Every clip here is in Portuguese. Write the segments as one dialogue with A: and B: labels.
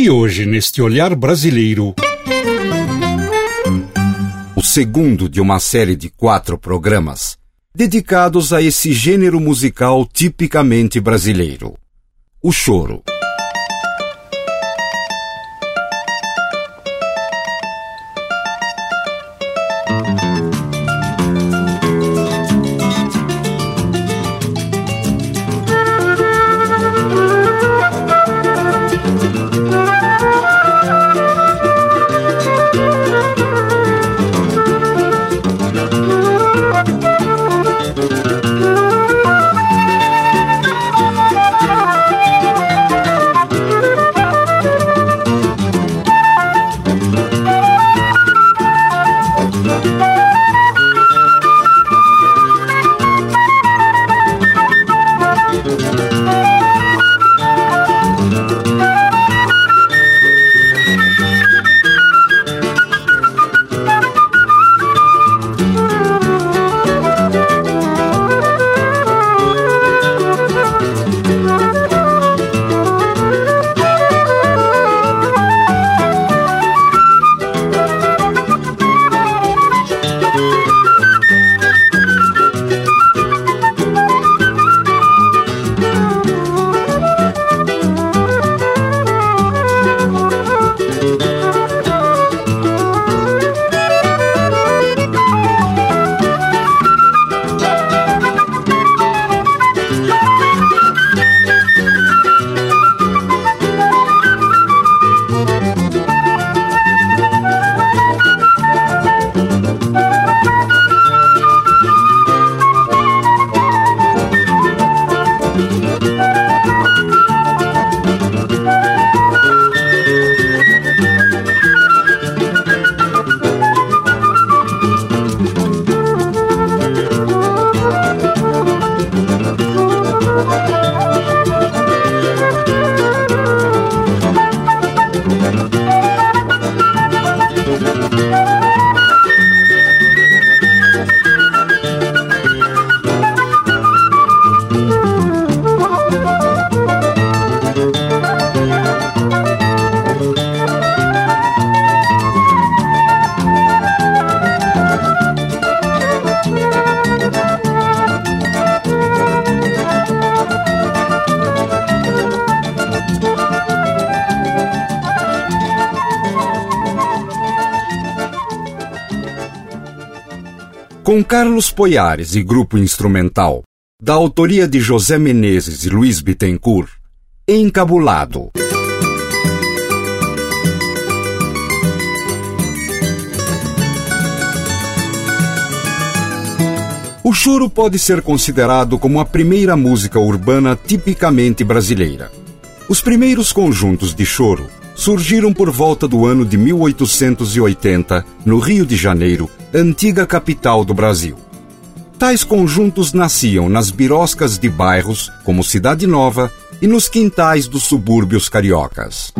A: E hoje, neste olhar brasileiro.
B: O segundo de uma série de quatro programas dedicados a esse gênero musical tipicamente brasileiro: o choro. Carlos Poiares e grupo instrumental, da autoria de José Menezes e Luiz Bittencourt, Encabulado. O choro pode ser considerado como a primeira música urbana tipicamente brasileira. Os primeiros conjuntos de choro surgiram por volta do ano de 1880, no Rio de Janeiro, antiga capital do Brasil. Tais conjuntos nasciam nas biroscas de bairros como Cidade Nova e nos quintais dos subúrbios cariocas.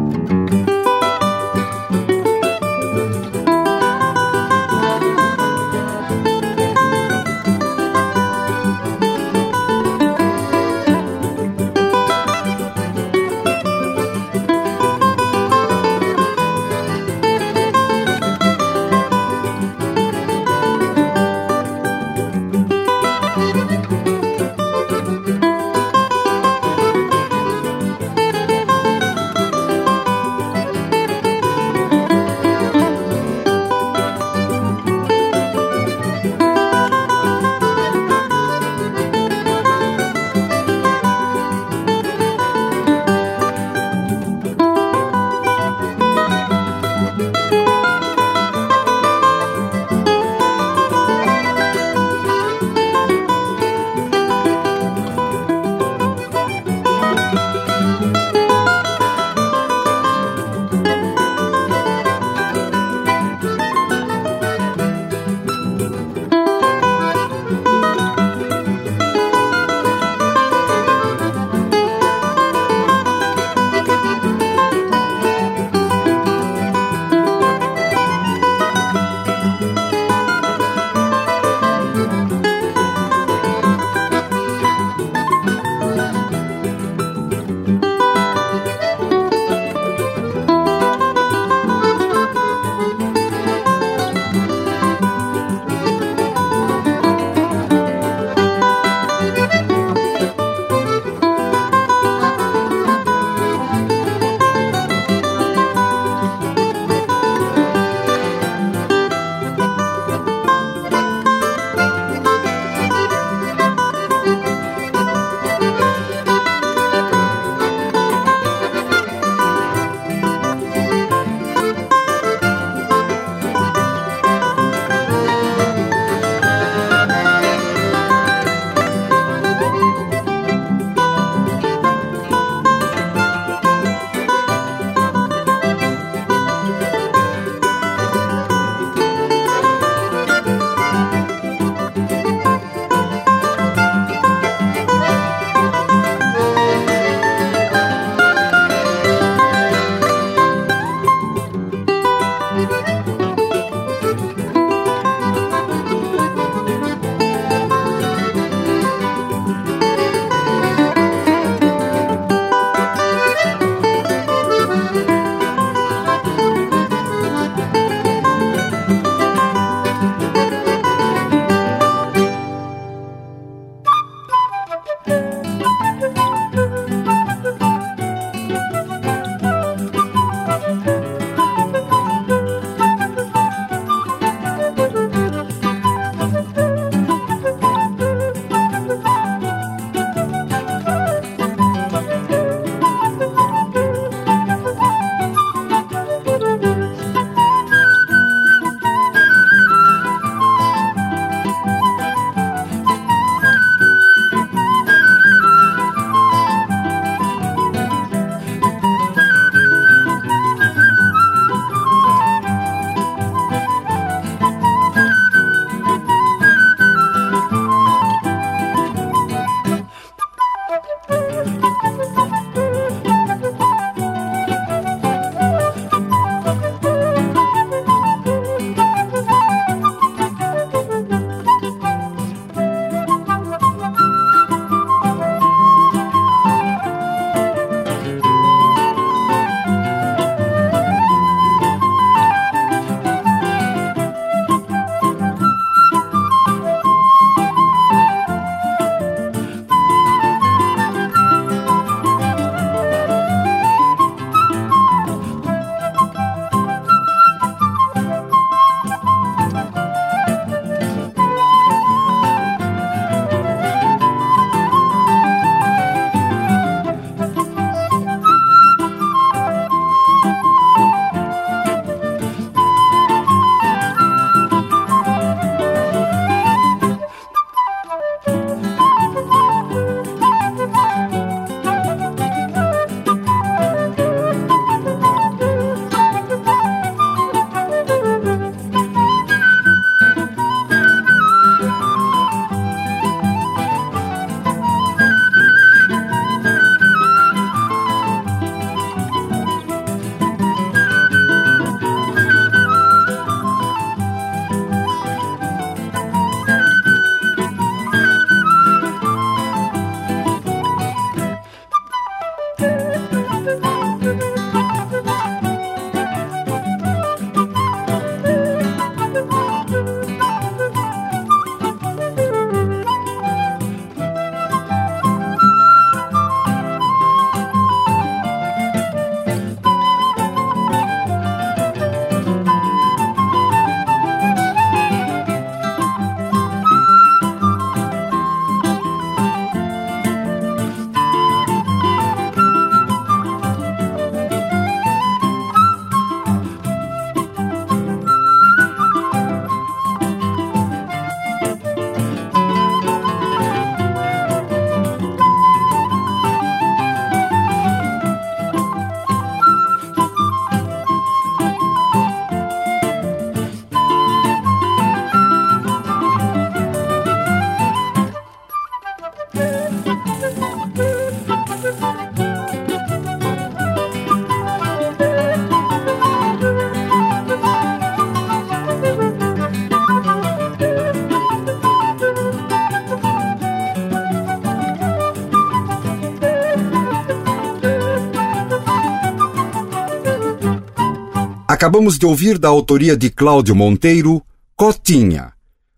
B: Acabamos de ouvir da autoria de Cláudio Monteiro, Cotinha,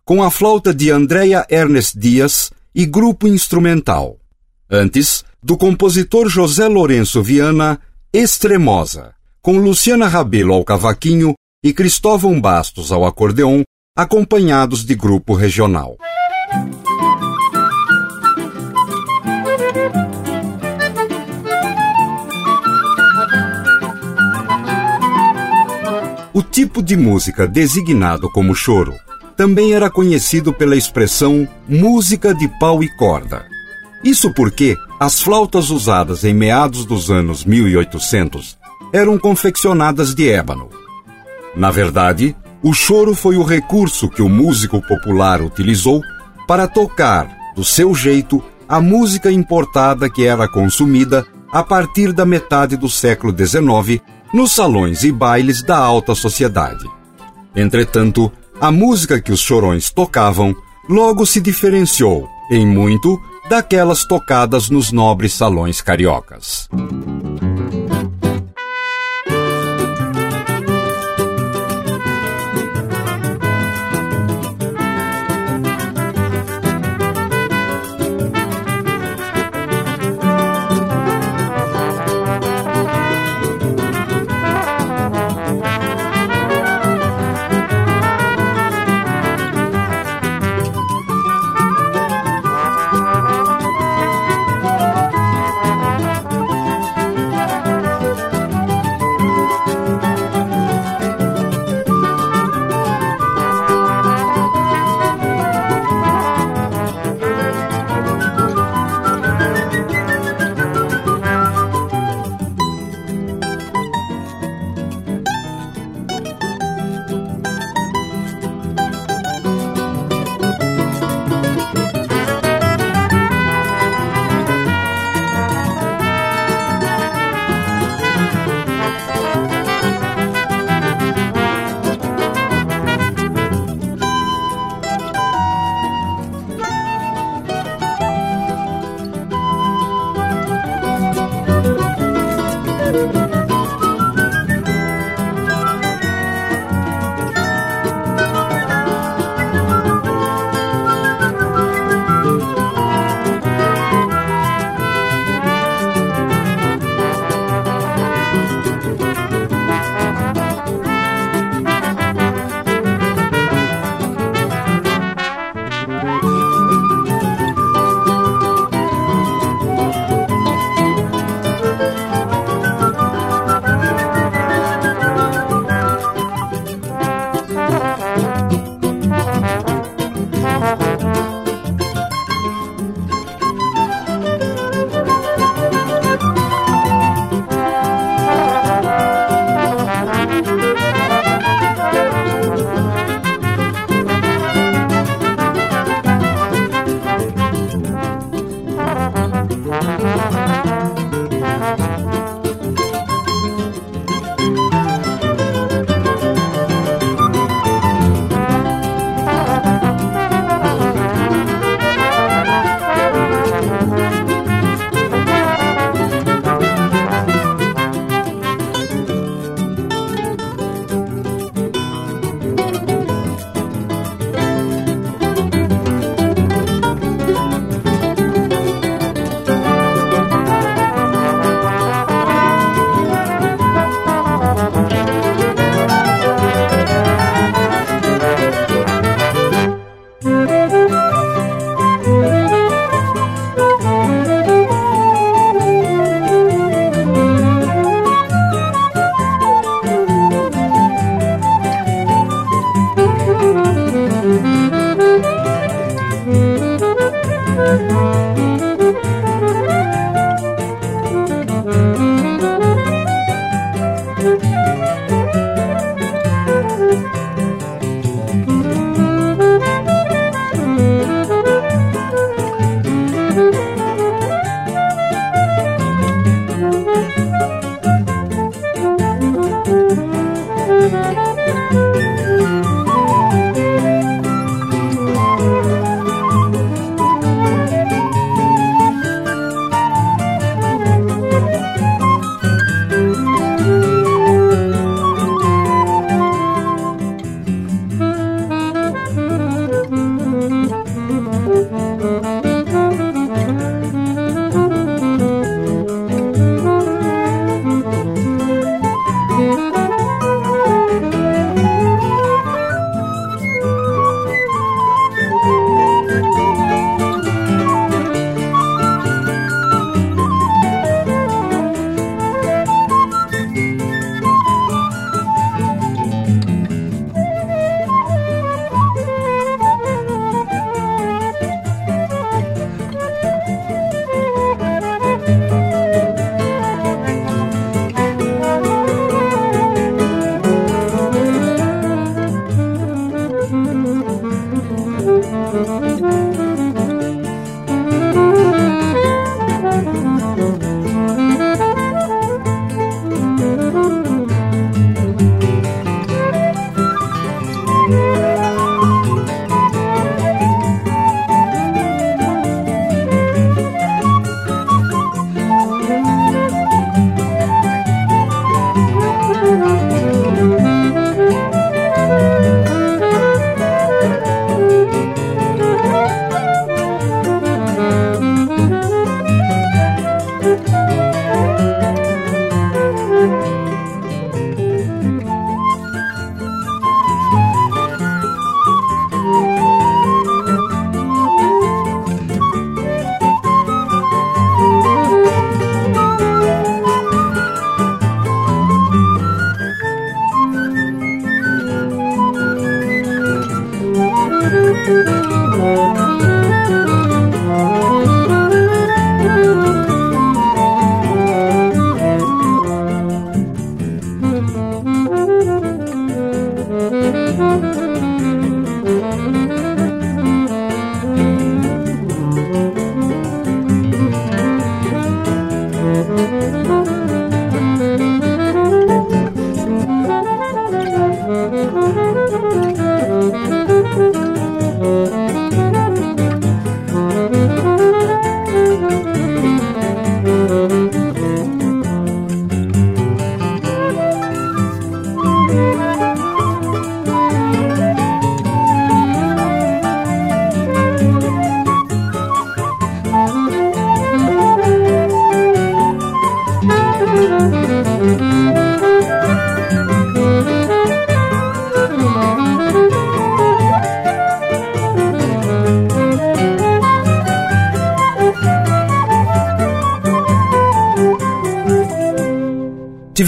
B: com a flauta de Andrea Ernest Dias e grupo instrumental. Antes, do compositor José Lourenço Viana, Extremosa, com Luciana Rabelo ao cavaquinho e Cristóvão Bastos ao acordeon, acompanhados de grupo regional. O tipo de música designado como choro também era conhecido pela expressão música de pau e corda. Isso porque as flautas usadas em meados dos anos 1800 eram confeccionadas de ébano. Na verdade, o choro foi o recurso que o músico popular utilizou para tocar, do seu jeito, a música importada que era consumida a partir da metade do século XIX nos salões e bailes da alta sociedade. Entretanto, a música que os chorões tocavam logo se diferenciou, em muito, daquelas tocadas nos nobres salões cariocas.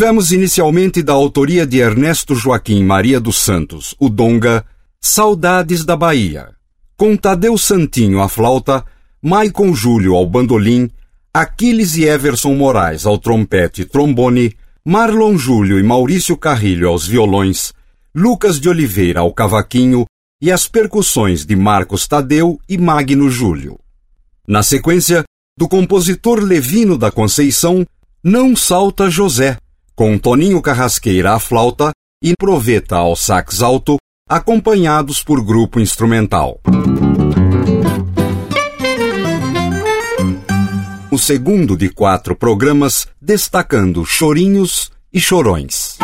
B: Tivemos inicialmente da autoria de Ernesto Joaquim Maria dos Santos, o Donga, Saudades da Bahia, com Tadeu Santinho à flauta, Maicon Júlio ao bandolim, Aquiles e Everson Moraes ao trompete e trombone, Marlon Júlio e Maurício Carrilho aos violões, Lucas de Oliveira ao cavaquinho e as percussões de Marcos Tadeu e Magno Júlio. Na sequência, do compositor Levino da Conceição, Não Salta José, com Toninho Carrasqueira à flauta e Proveta ao sax alto, acompanhados por grupo instrumental. O segundo de quatro programas destacando chorinhos e chorões.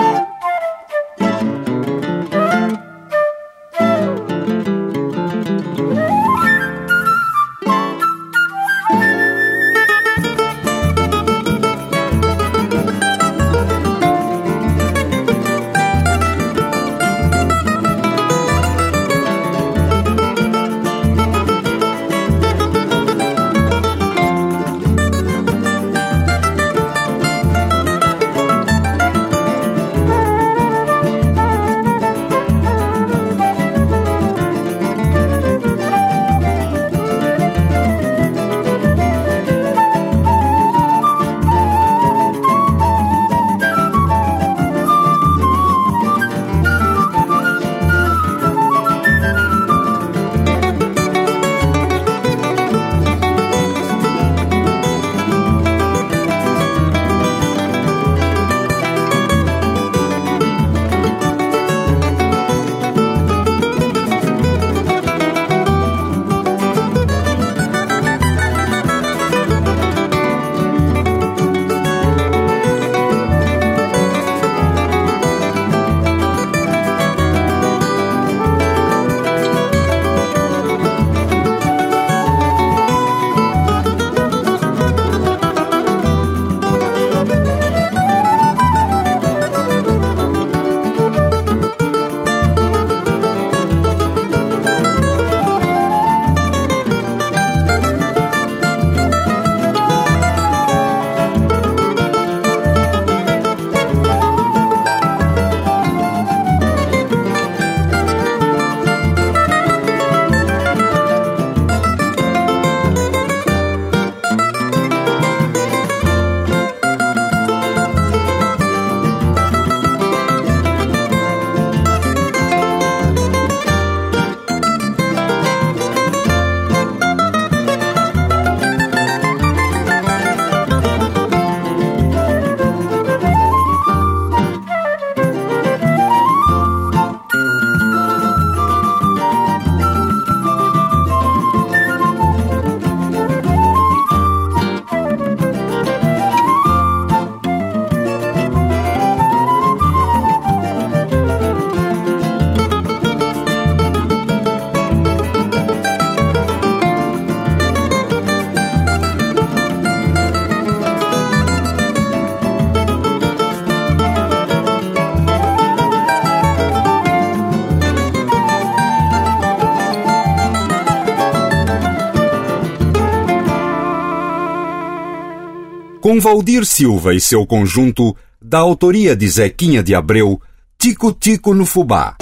B: Valdir Silva e seu conjunto, da autoria de Zequinha de Abreu, Tico Tico no Fubá.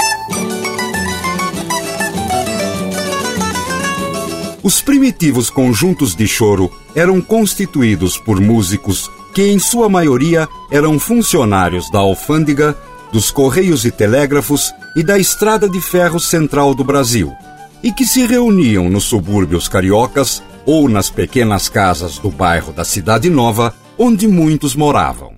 B: Os primitivos conjuntos de choro eram constituídos por músicos que, em sua maioria, eram funcionários da alfândega, dos Correios e Telégrafos e da Estrada de Ferro Central do Brasil, e que se reuniam nos subúrbios cariocas ou nas pequenas casas do bairro da Cidade Nova, onde muitos moravam.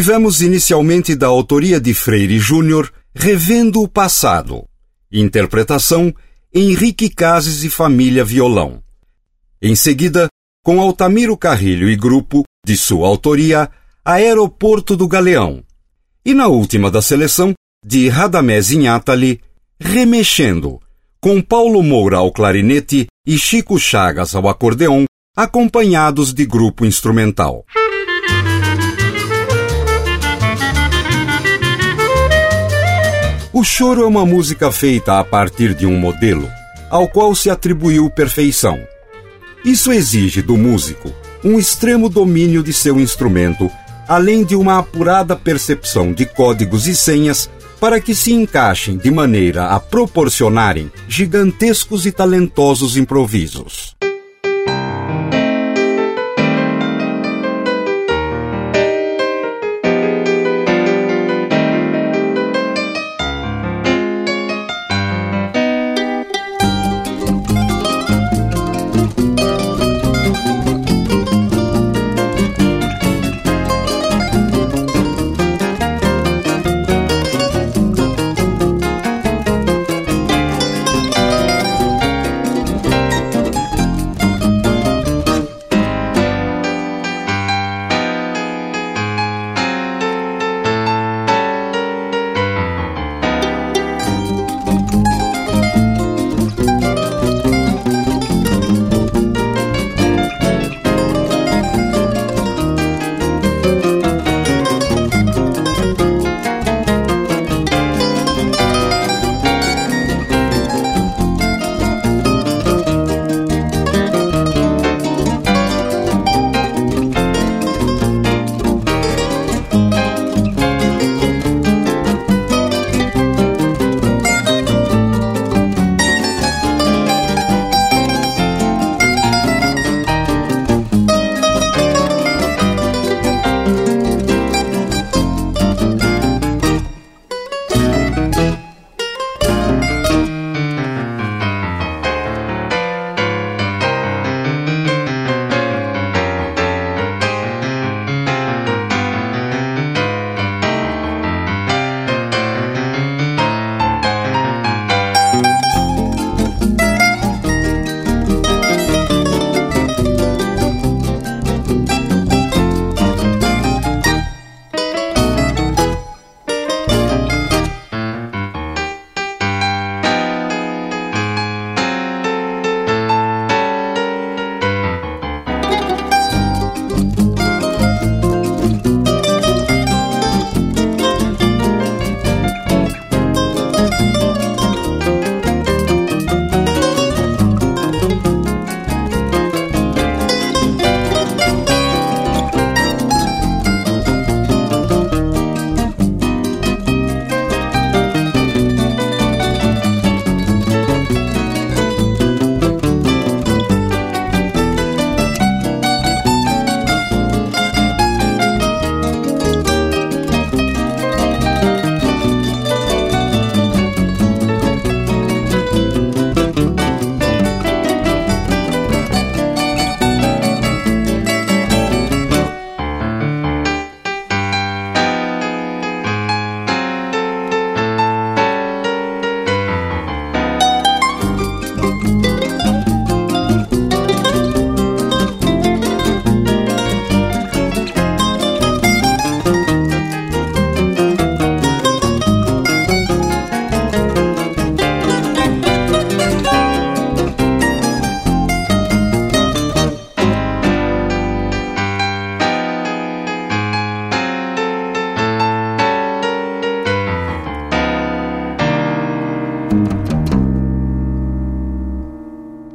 B: Tivemos inicialmente da autoria de Freire Júnior Revendo o Passado. Interpretação Henrique Cases e Família Violão. Em seguida, com Altamiro Carrilho e grupo, de sua autoria, Aeroporto do Galeão. E na última da seleção, de Radamés Inhatali, Remexendo, com Paulo Moura ao clarinete e Chico Chagas ao acordeão, acompanhados de grupo instrumental. O choro é uma música feita a partir de um modelo, ao qual se atribuiu perfeição. Isso exige do músico um extremo domínio de seu instrumento, além de uma apurada percepção de códigos e senhas para que se encaixem de maneira a proporcionarem gigantescos e talentosos improvisos.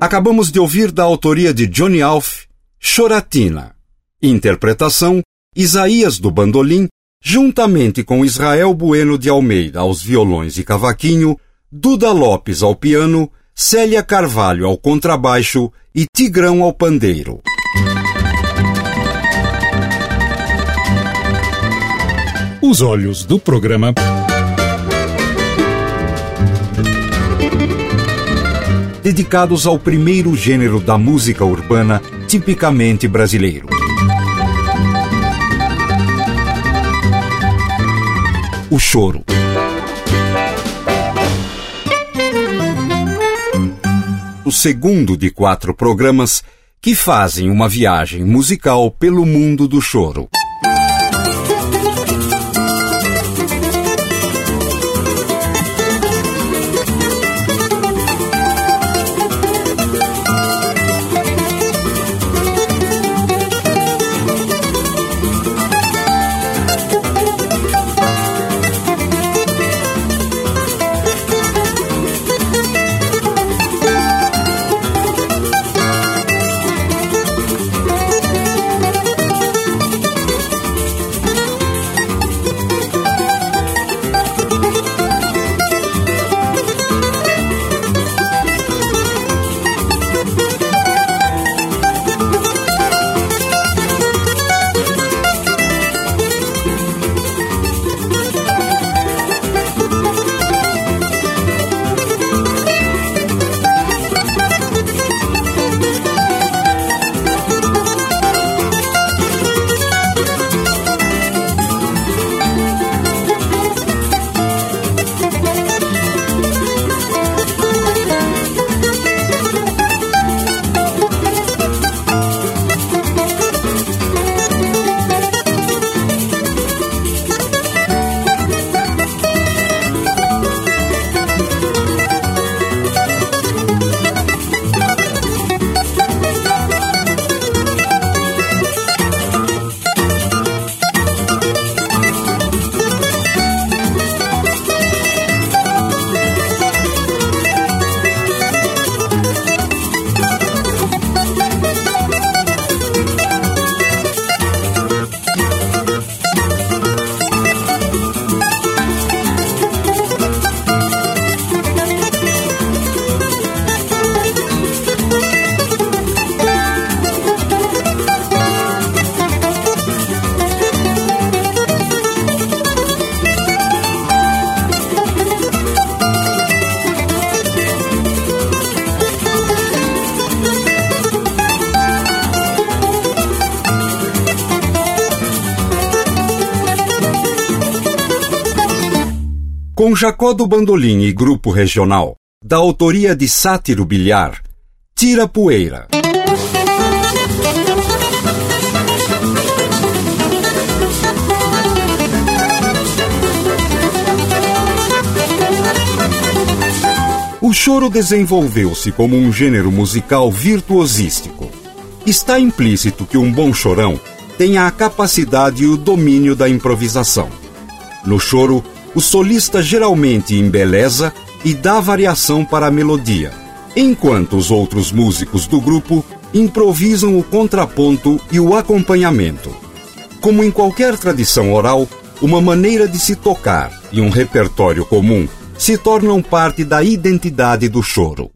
B: Acabamos de ouvir da autoria de Johnny Alf, Choratina. Interpretação, Isaías do bandolim, juntamente com Israel Bueno de Almeida aos violões e cavaquinho, Duda Lopes ao piano, Célia Carvalho ao contrabaixo e Tigrão ao pandeiro.
A: Os olhos do programa
B: dedicados ao primeiro gênero da música urbana tipicamente brasileiro. o choro. O segundo de quatro programas que fazem uma viagem musical pelo mundo do choro. Com Jacó do Bandolim e Grupo Regional, da autoria de Sátiro Bilhar, Tira Poeira. O choro desenvolveu-se como um gênero musical virtuosístico. Está implícito que um bom chorão tenha a capacidade e o domínio da improvisação. No choro, o solista geralmente embeleza e dá variação para a melodia, enquanto os outros músicos do grupo improvisam o contraponto e o acompanhamento. Como em qualquer tradição oral, uma maneira de se tocar e um repertório comum se tornam parte da identidade do choro.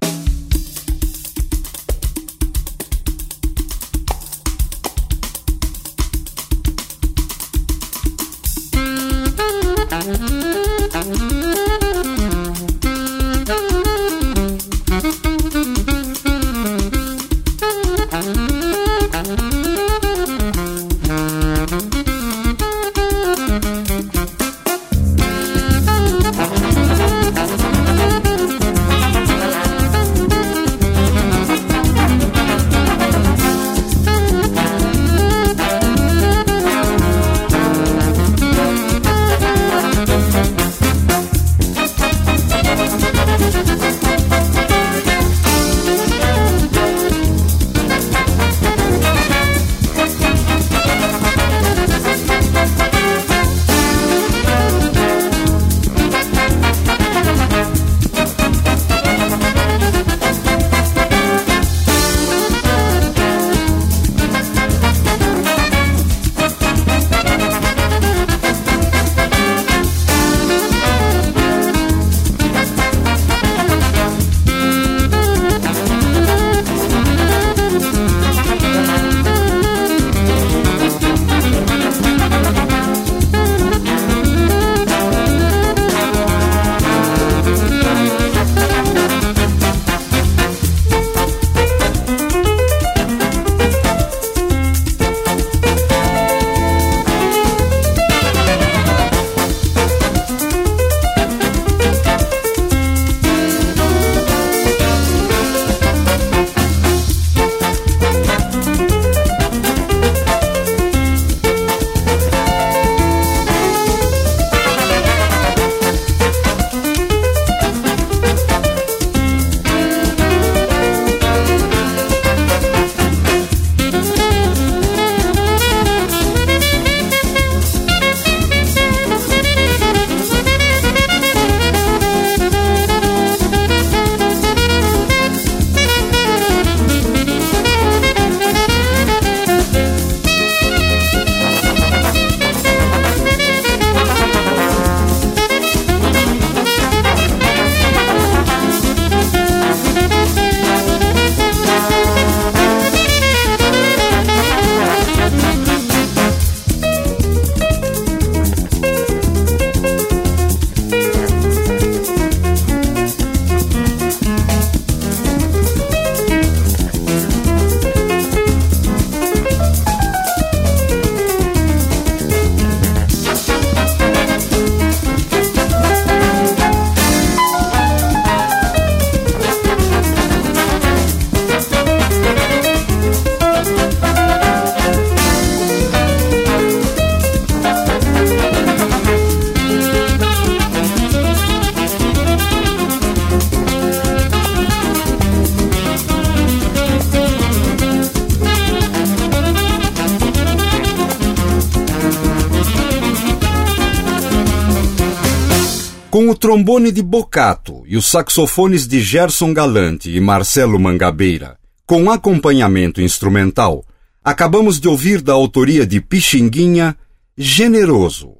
B: Trombone de Bocato e os saxofones de Gerson Galante e Marcelo Mangabeira, com acompanhamento instrumental, acabamos de ouvir da autoria de Pixinguinha Generoso.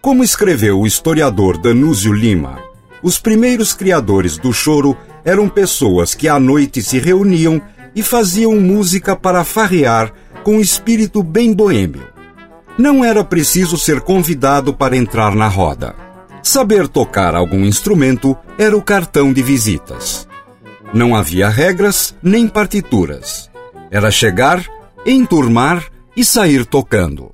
B: Como escreveu o historiador Danúzio Lima, os primeiros criadores do choro eram pessoas que à noite se reuniam e faziam música para farrear com espírito bem boêmio. Não era preciso ser convidado para entrar na roda. Saber tocar algum instrumento era o cartão de visitas. Não havia regras nem partituras. Era chegar, enturmar e sair tocando.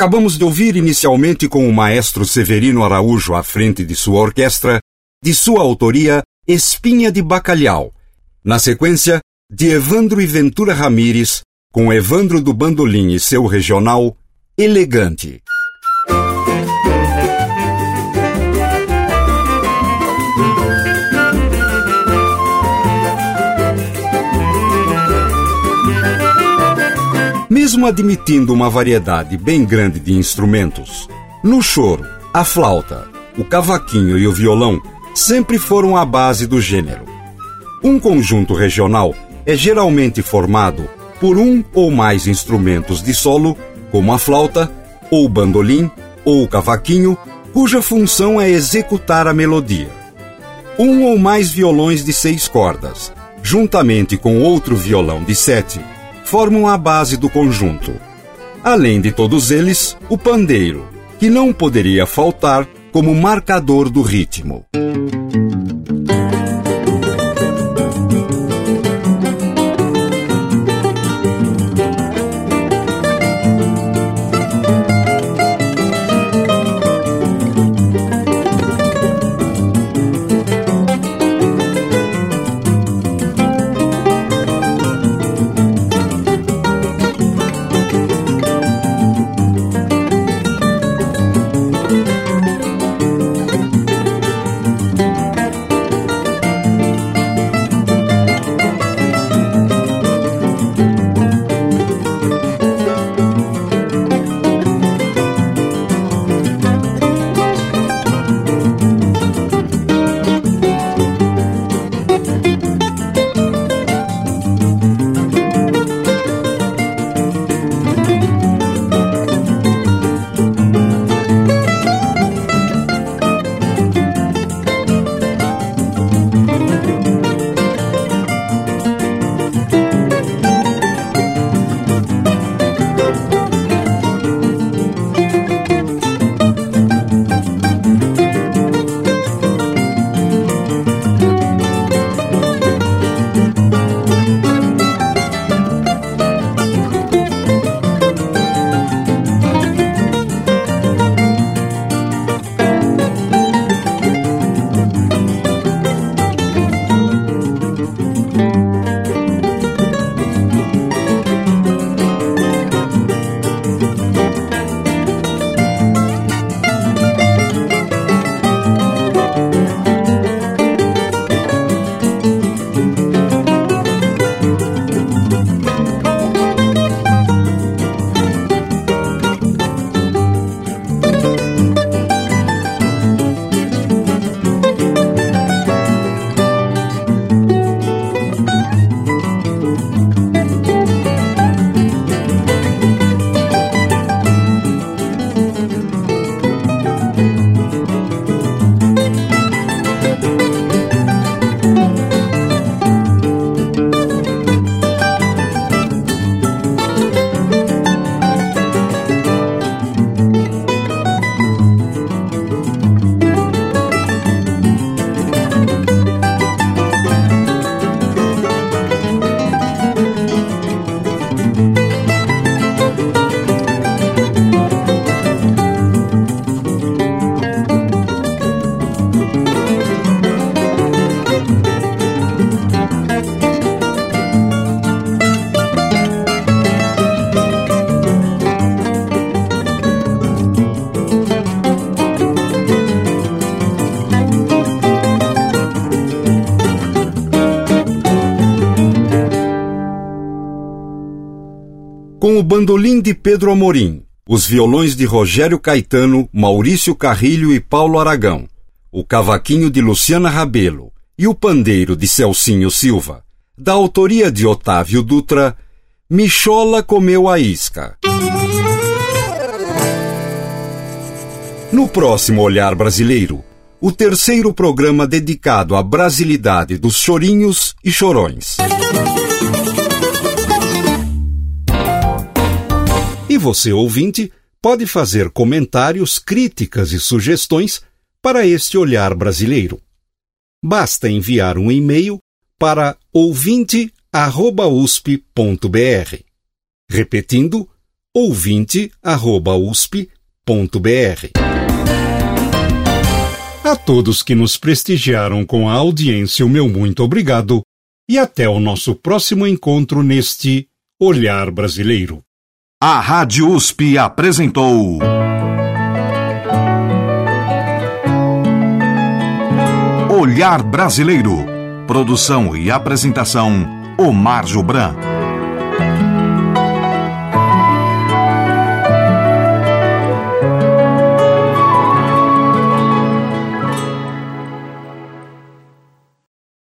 B: Acabamos de ouvir inicialmente com o maestro Severino Araújo à frente de sua orquestra, de sua autoria Espinha de Bacalhau. Na sequência, de Evandro e Ventura Ramires, com Evandro do Bandolim e seu regional Elegante. Mesmo admitindo uma variedade bem grande de instrumentos, no choro, a flauta, o cavaquinho e o violão sempre foram a base do gênero. Um conjunto regional é geralmente formado por um ou mais instrumentos de solo, como a flauta, ou bandolim, ou cavaquinho, cuja função é executar a melodia. Um ou mais violões de seis cordas, juntamente com outro violão de sete, formam a base do conjunto. Além de todos eles, o pandeiro, que não poderia faltar como marcador do ritmo. Com o bandolim de Pedro Amorim, os violões de Rogério Caetano, Maurício Carrilho e Paulo Aragão, o cavaquinho de Luciana Rabelo e o pandeiro de Celcinho Silva, da autoria de Otávio Dutra, Michola comeu a isca. No próximo Olhar Brasileiro, o terceiro programa dedicado à brasilidade dos chorinhos e chorões. E você, ouvinte, pode fazer comentários, críticas e sugestões para este olhar brasileiro. Basta enviar um e-mail para ouvinte.usp.br. Repetindo, ouvinte@usp.br. A todos que nos prestigiaram com a audiência, o meu muito obrigado e até o nosso próximo encontro neste Olhar Brasileiro.
C: A Rádio USP apresentou. Olhar Brasileiro. Produção e apresentação: Omar Jobran.